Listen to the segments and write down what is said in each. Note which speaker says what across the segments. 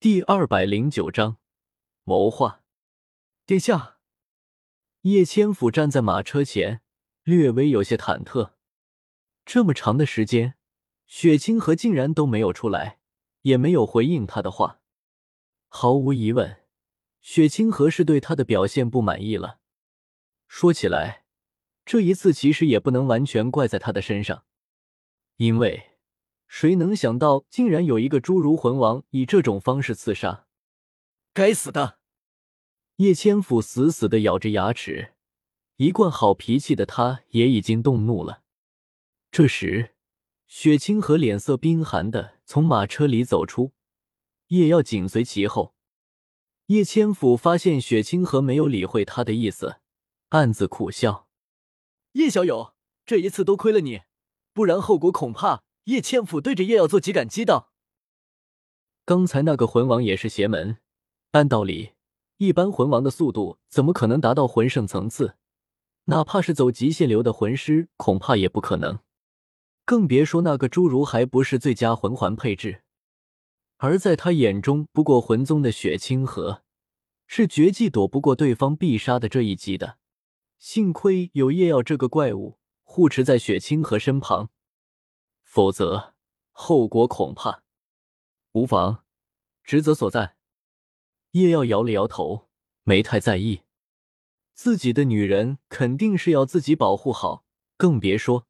Speaker 1: 第二百零九章谋划。殿下，叶千府站在马车前，略微有些忐忑。这么长的时间，雪清河竟然都没有出来，也没有回应他的话。毫无疑问，雪清河是对他的表现不满意了。说起来，这一次其实也不能完全怪在他的身上，因为。谁能想到，竟然有一个侏儒魂王以这种方式刺杀？
Speaker 2: 该死的！
Speaker 1: 叶千府死死的咬着牙齿，一贯好脾气的他也已经动怒了。这时，雪清河脸色冰寒的从马车里走出，叶耀紧随其后。叶千府发现雪清河没有理会他的意思，暗自苦笑：“
Speaker 2: 叶小友，这一次多亏了你，不然后果恐怕……”叶千府对着叶耀做几杆击道：“
Speaker 1: 刚才那个魂王也是邪门，按道理，一般魂王的速度怎么可能达到魂圣层次？哪怕是走极限流的魂师，恐怕也不可能。更别说那个侏儒还不是最佳魂环配置。而在他眼中，不过魂宗的雪清河是绝技躲不过对方必杀的这一击的。幸亏有叶耀这个怪物护持在雪清河身旁。”否则，后果恐怕无妨。职责所在，叶耀摇了摇头，没太在意。自己的女人肯定是要自己保护好，更别说，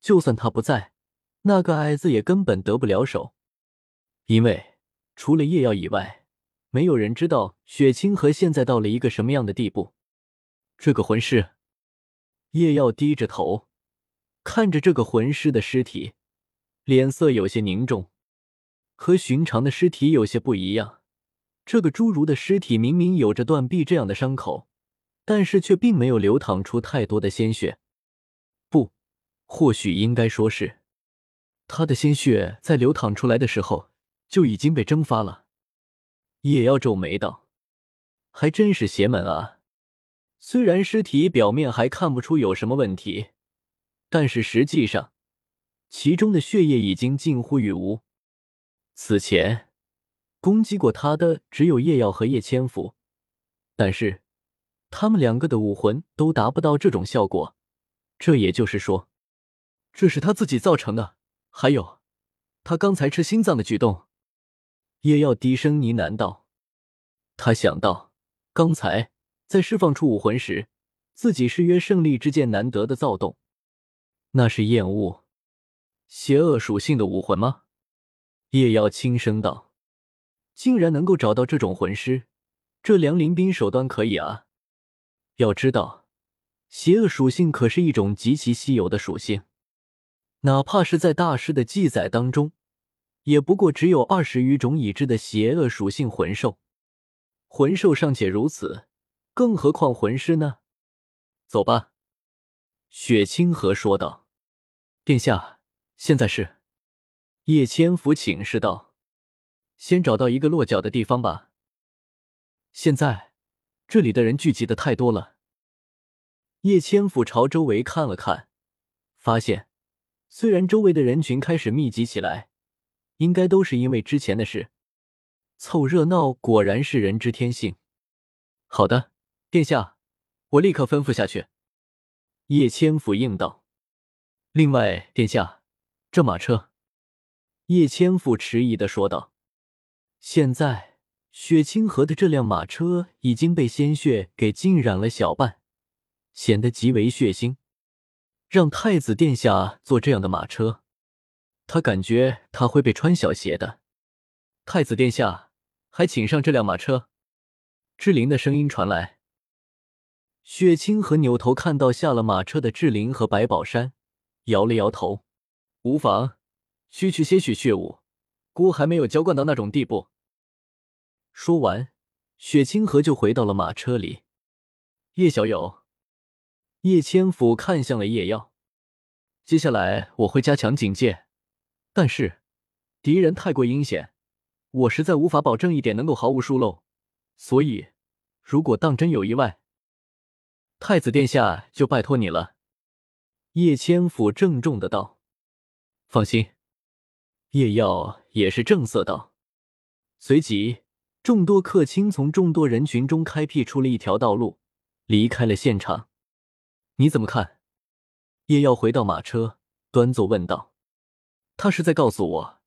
Speaker 1: 就算他不在，那个矮子也根本得不了手。因为除了叶耀以外，没有人知道雪清河现在到了一个什么样的地步。这个魂师，叶耀低着头，看着这个魂师的尸体。脸色有些凝重，和寻常的尸体有些不一样。这个侏儒的尸体明明有着断臂这样的伤口，但是却并没有流淌出太多的鲜血。不，或许应该说是，他的鲜血在流淌出来的时候就已经被蒸发了。叶妖皱眉道：“还真是邪门啊！虽然尸体表面还看不出有什么问题，但是实际上……”其中的血液已经近乎于无。此前攻击过他的只有叶耀和叶千福，但是他们两个的武魂都达不到这种效果。这也就是说，这是他自己造成的。还有，他刚才吃心脏的举动。叶耀低声呢喃道：“他想到刚才在释放出武魂时，自己誓约胜利之剑难得的躁动，那是厌恶。”邪恶属性的武魂吗？叶耀轻声道：“竟然能够找到这种魂师，这梁林斌手段可以啊！要知道，邪恶属性可是一种极其稀有的属性，哪怕是在大师的记载当中，也不过只有二十余种已知的邪恶属性魂兽。魂兽尚且如此，更何况魂师呢？”走吧，雪清河说道：“殿下。”现在是，叶千福请示道：“先找到一个落脚的地方吧。现在这里的人聚集的太多了。”叶千福朝周围看了看，发现虽然周围的人群开始密集起来，应该都是因为之前的事，凑热闹果然是人之天性。好的，殿下，我立刻吩咐下去。”叶千福应道。“另外，殿下。”这马车，叶千富迟疑的说道：“现在雪清河的这辆马车已经被鲜血给浸染了小半，显得极为血腥。让太子殿下坐这样的马车，他感觉他会被穿小鞋的。太子殿下，还请上这辆马车。”志玲的声音传来。雪清河扭头看到下了马车的志玲和白宝山，摇了摇头。无妨，区区些许血雾，姑还没有浇灌到那种地步。说完，雪清河就回到了马车里。叶小友，叶千府看向了叶耀。接下来我会加强警戒，但是敌人太过阴险，我实在无法保证一点能够毫无疏漏。所以，如果当真有意外，太子殿下就拜托你了。叶千府郑重的道。放心，叶耀也是正色道：“随即，众多客卿从众多人群中开辟出了一条道路，离开了现场。你怎么看？叶耀回到马车，端坐问道：“
Speaker 2: 他是在告诉我，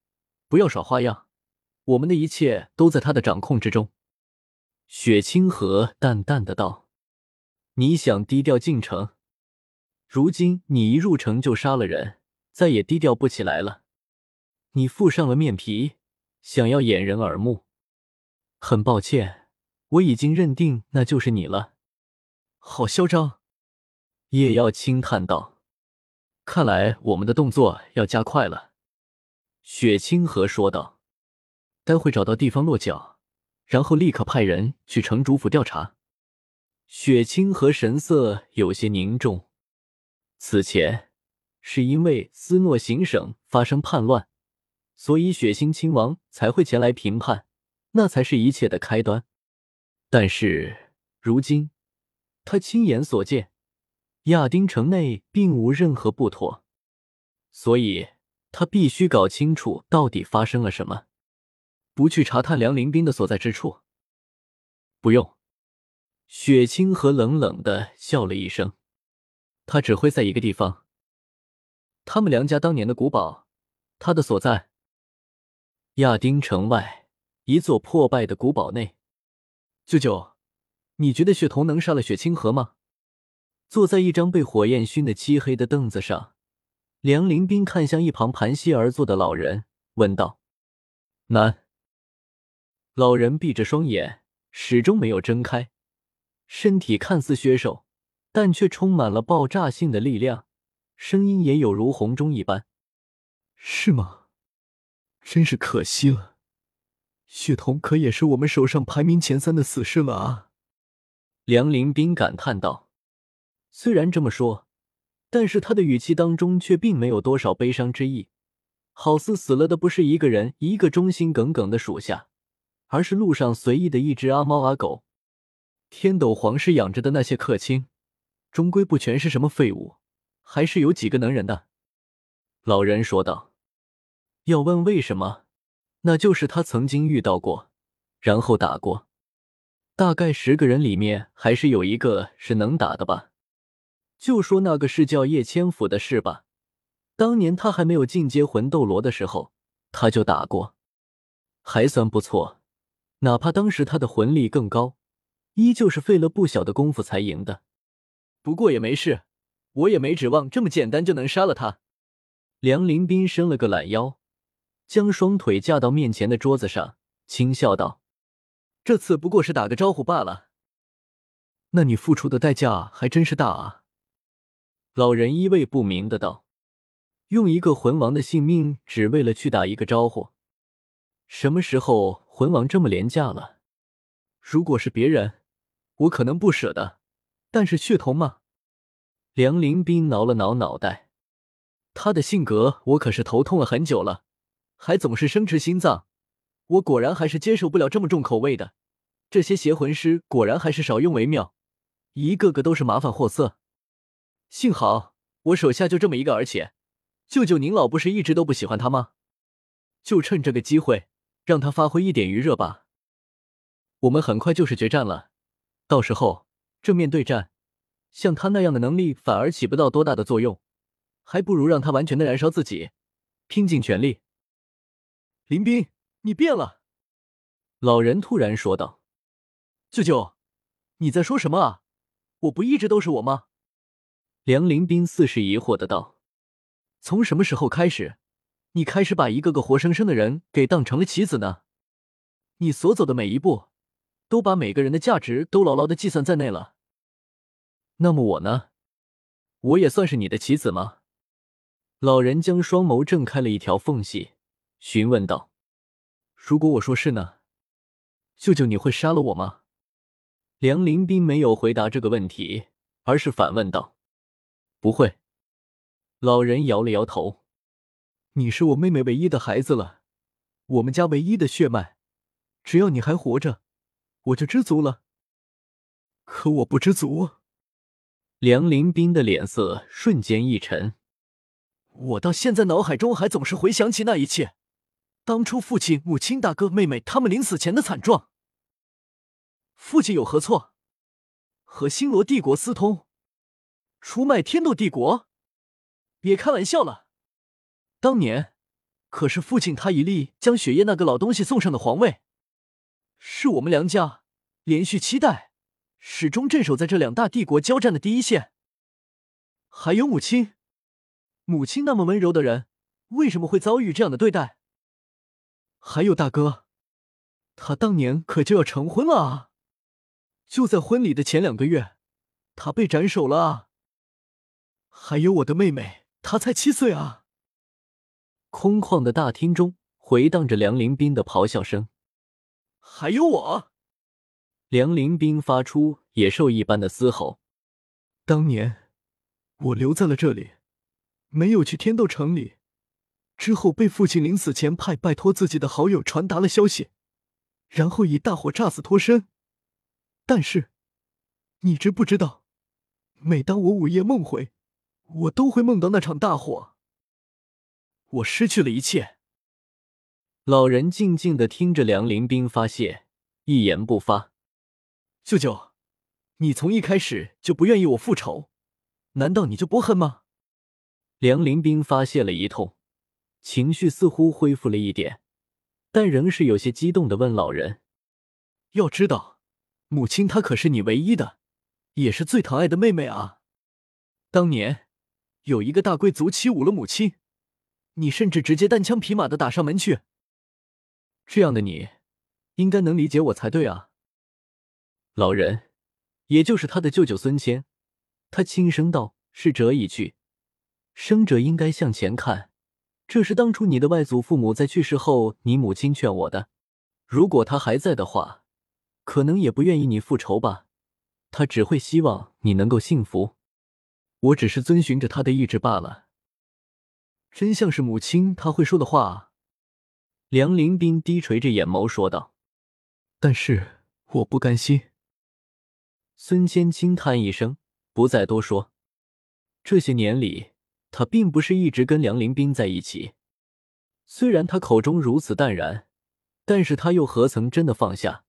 Speaker 2: 不要耍花样，我们的一切都在他的掌控之中。”
Speaker 1: 雪清河淡淡的道：“你想低调进城？如今你一入城就杀了人，再也低调不起来了。你附上了面皮，想要掩人耳目。很抱歉，我已经认定那就是你了。
Speaker 2: 好嚣张！”
Speaker 1: 叶耀轻叹道：“看来我们的动作要加快了。”雪清河说道：“待会找到地方落脚。”然后立刻派人去城主府调查。雪清河神色有些凝重。此前是因为斯诺行省发生叛乱，所以血腥亲王才会前来评判，那才是一切的开端。但是如今他亲眼所见，亚丁城内并无任何不妥，所以他必须搞清楚到底发生了什么。不去查探梁林斌的所在之处？不用。雪清河冷冷的笑了一声。他只会在一个地方。他们梁家当年的古堡，他的所在。亚丁城外一座破败的古堡内。
Speaker 2: 舅舅，你觉得血童能杀了雪清河吗？
Speaker 1: 坐在一张被火焰熏得漆黑的凳子上，梁林斌看向一旁盘膝而坐的老人，问道：“难。”老人闭着双眼，始终没有睁开，身体看似削瘦，但却充满了爆炸性的力量，声音也有如洪钟一般。
Speaker 2: 是吗？真是可惜了，血童可也是我们手上排名前三的死士了啊！
Speaker 1: 梁林斌感叹道。虽然这么说，但是他的语气当中却并没有多少悲伤之意，好似死了的不是一个人，一个忠心耿耿的属下。而是路上随意的一只阿猫阿狗，天斗皇室养着的那些客卿，终归不全是什么废物，还是有几个能人的。老人说道：“要问为什么，那就是他曾经遇到过，然后打过。大概十个人里面，还是有一个是能打的吧。就说那个是叫叶千府的事吧，当年他还没有进阶魂斗罗的时候，他就打过，还算不错。”哪怕当时他的魂力更高，依旧是费了不小的功夫才赢的。
Speaker 2: 不过也没事，我也没指望这么简单就能杀了他。
Speaker 1: 梁林斌伸了个懒腰，将双腿架到面前的桌子上，轻笑道：“
Speaker 2: 这次不过是打个招呼罢了。”
Speaker 1: 那你付出的代价还真是大啊！老人意味不明的道：“用一个魂王的性命，只为了去打一个招呼，什么时候？”魂王这么廉价了，
Speaker 2: 如果是别人，我可能不舍得。但是血童嘛，
Speaker 1: 梁林斌挠了挠脑袋，
Speaker 2: 他的性格我可是头痛了很久了，还总是生吃心脏。我果然还是接受不了这么重口味的。这些邪魂师果然还是少用为妙，一个个都是麻烦货色。幸好我手下就这么一个，而且舅舅您老不是一直都不喜欢他吗？就趁这个机会。让他发挥一点余热吧。我们很快就是决战了，到时候正面对战，像他那样的能力反而起不到多大的作用，还不如让他完全的燃烧自己，拼尽全力。林斌，你变了！
Speaker 1: 老人突然说道：“
Speaker 2: 舅舅，你在说什么啊？我不一直都是我吗？”
Speaker 1: 梁林斌似是疑惑的道：“
Speaker 2: 从什么时候开始？”你开始把一个个活生生的人给当成了棋子呢？你所走的每一步，都把每个人的价值都牢牢的计算在内了。
Speaker 1: 那么我呢？我也算是你的棋子吗？老人将双眸挣开了一条缝隙，询问道：“
Speaker 2: 如果我说是呢？舅舅，你会杀了我吗？”
Speaker 1: 梁林斌没有回答这个问题，而是反问道：“不会。”老人摇了摇头。
Speaker 2: 你是我妹妹唯一的孩子了，我们家唯一的血脉，只要你还活着，我就知足了。可我不知足。
Speaker 1: 梁林斌的脸色瞬间一沉。
Speaker 2: 我到现在脑海中还总是回想起那一切，当初父亲、母亲、大哥、妹妹他们临死前的惨状，父亲有何错？和星罗帝国私通，出卖天斗帝国？别开玩笑了！当年可是父亲他一力将雪夜那个老东西送上的皇位，是我们梁家连续七代始终镇守在这两大帝国交战的第一线。还有母亲，母亲那么温柔的人，为什么会遭遇这样的对待？还有大哥，他当年可就要成婚了啊！就在婚礼的前两个月，他被斩首了啊！还有我的妹妹，她才七岁啊！
Speaker 1: 空旷的大厅中回荡着梁林斌的咆哮声。
Speaker 2: 还有我，
Speaker 1: 梁林斌发出野兽一般的嘶吼。
Speaker 2: 当年我留在了这里，没有去天斗城里。之后被父亲临死前派拜托自己的好友传达了消息，然后以大火炸死脱身。但是，你知不知道，每当我午夜梦回，我都会梦到那场大火。我失去了一切。
Speaker 1: 老人静静的听着梁林斌发泄，一言不发。
Speaker 2: 舅舅，你从一开始就不愿意我复仇，难道你就不恨吗？
Speaker 1: 梁林斌发泄了一通。情绪似乎恢复了一点，但仍是有些激动的问老人：“
Speaker 2: 要知道，母亲她可是你唯一的，也是最疼爱的妹妹啊！当年有一个大贵族欺侮了母亲，你甚至直接单枪匹马的打上门去。
Speaker 1: 这样的你，应该能理解我才对啊。”老人，也就是他的舅舅孙谦，他轻声道：“逝者已去，生者应该向前看。”这是当初你的外祖父母在去世后，你母亲劝我的。如果他还在的话，可能也不愿意你复仇吧。他只会希望你能够幸福。我只是遵循着他的意志罢了。
Speaker 2: 真像是母亲他会说的话。
Speaker 1: 梁林斌低垂着眼眸说道：“
Speaker 2: 但是我不甘心。”
Speaker 1: 孙谦轻叹一声，不再多说。这些年里。他并不是一直跟梁林斌在一起，虽然他口中如此淡然，但是他又何曾真的放下？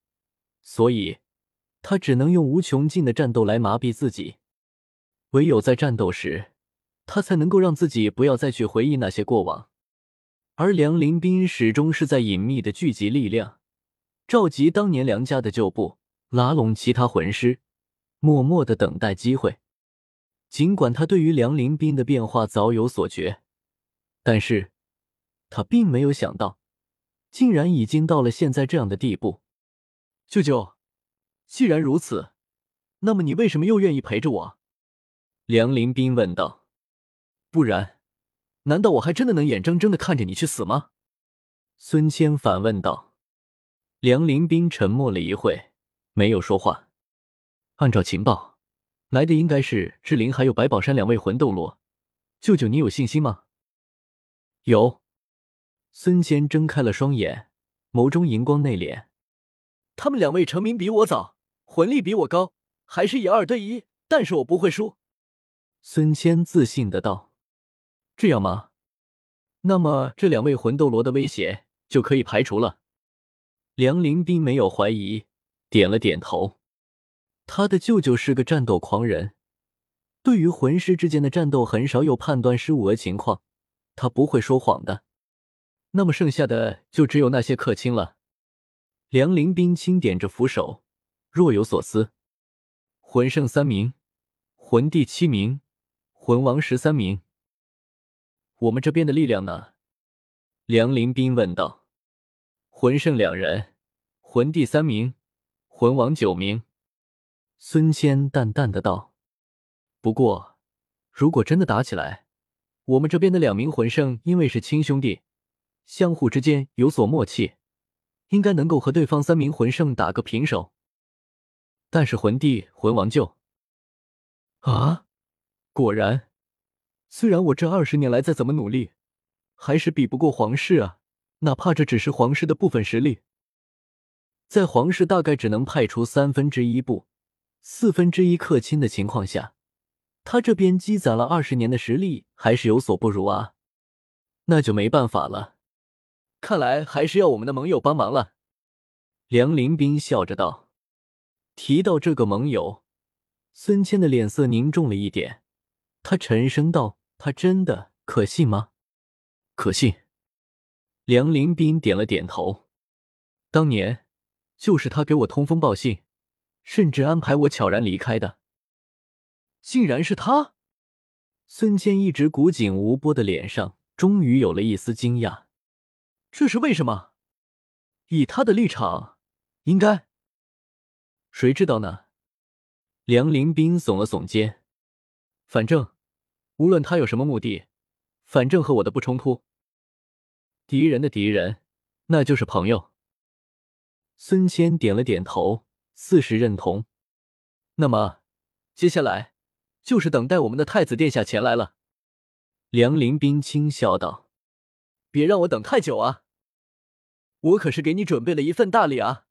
Speaker 1: 所以，他只能用无穷尽的战斗来麻痹自己。唯有在战斗时，他才能够让自己不要再去回忆那些过往。而梁林斌始终是在隐秘的聚集力量，召集当年梁家的旧部，拉拢其他魂师，默默的等待机会。尽管他对于梁林斌的变化早有所觉，但是他并没有想到，竟然已经到了现在这样的地步。
Speaker 2: 舅舅，既然如此，那么你为什么又愿意陪着我？
Speaker 1: 梁林斌问道。
Speaker 2: 不然，难道我还真的能眼睁睁的看着你去死吗？
Speaker 1: 孙谦反问道。梁林斌沉默了一会，没有说话。按照情报。来的应该是志玲还有白宝山两位魂斗罗，舅舅，你有信心吗？
Speaker 2: 有。
Speaker 1: 孙谦睁开了双眼，眸中银光内敛。
Speaker 2: 他们两位成名比我早，魂力比我高，还是以二对一，但是我不会输。
Speaker 1: 孙谦自信的道：“这样吗？那么这两位魂斗罗的威胁就可以排除了。”梁林斌没有怀疑，点了点头。他的舅舅是个战斗狂人，对于魂师之间的战斗很少有判断失误的情况，他不会说谎的。那么剩下的就只有那些客卿了。梁林斌轻点着扶手，若有所思。魂圣三名，魂帝七名，魂王十三名。我们这边的力量呢？梁林斌问道。魂圣两人，魂帝三名，魂王九名。孙谦淡淡的道：“不过，如果真的打起来，我们这边的两名魂圣因为是亲兄弟，相互之间有所默契，应该能够和对方三名魂圣打个平手。但是魂帝、魂王就……
Speaker 2: 啊，果然，虽然我这二十年来再怎么努力，还是比不过皇室啊！哪怕这只是皇室的部分实力，
Speaker 1: 在皇室大概只能派出三分之一部。”四分之一克亲的情况下，他这边积攒了二十年的实力还是有所不如啊，那就没办法了。
Speaker 2: 看来还是要我们的盟友帮忙了。
Speaker 1: 梁林斌笑着道。提到这个盟友，孙谦的脸色凝重了一点，他沉声道：“他真的可信吗？”
Speaker 2: 可信。
Speaker 1: 梁林斌点了点头。
Speaker 2: 当年就是他给我通风报信，甚至安排我悄然离开的。竟然是他！
Speaker 1: 孙谦一直古井无波的脸上终于有了一丝惊讶。
Speaker 2: 这是为什么？以他的立场，应该……谁知道呢？
Speaker 1: 梁林斌耸了耸肩。
Speaker 2: 反正无论他有什么目的，反正和我的不冲突。敌人的敌人，那就是朋友。
Speaker 1: 孙谦点了点头，四是认同。
Speaker 2: 那么，接下来就是等待我们的太子殿下前来了。
Speaker 1: 梁林斌轻笑道：“
Speaker 2: 别让我等太久啊！我可是给你准备了一份大礼啊！”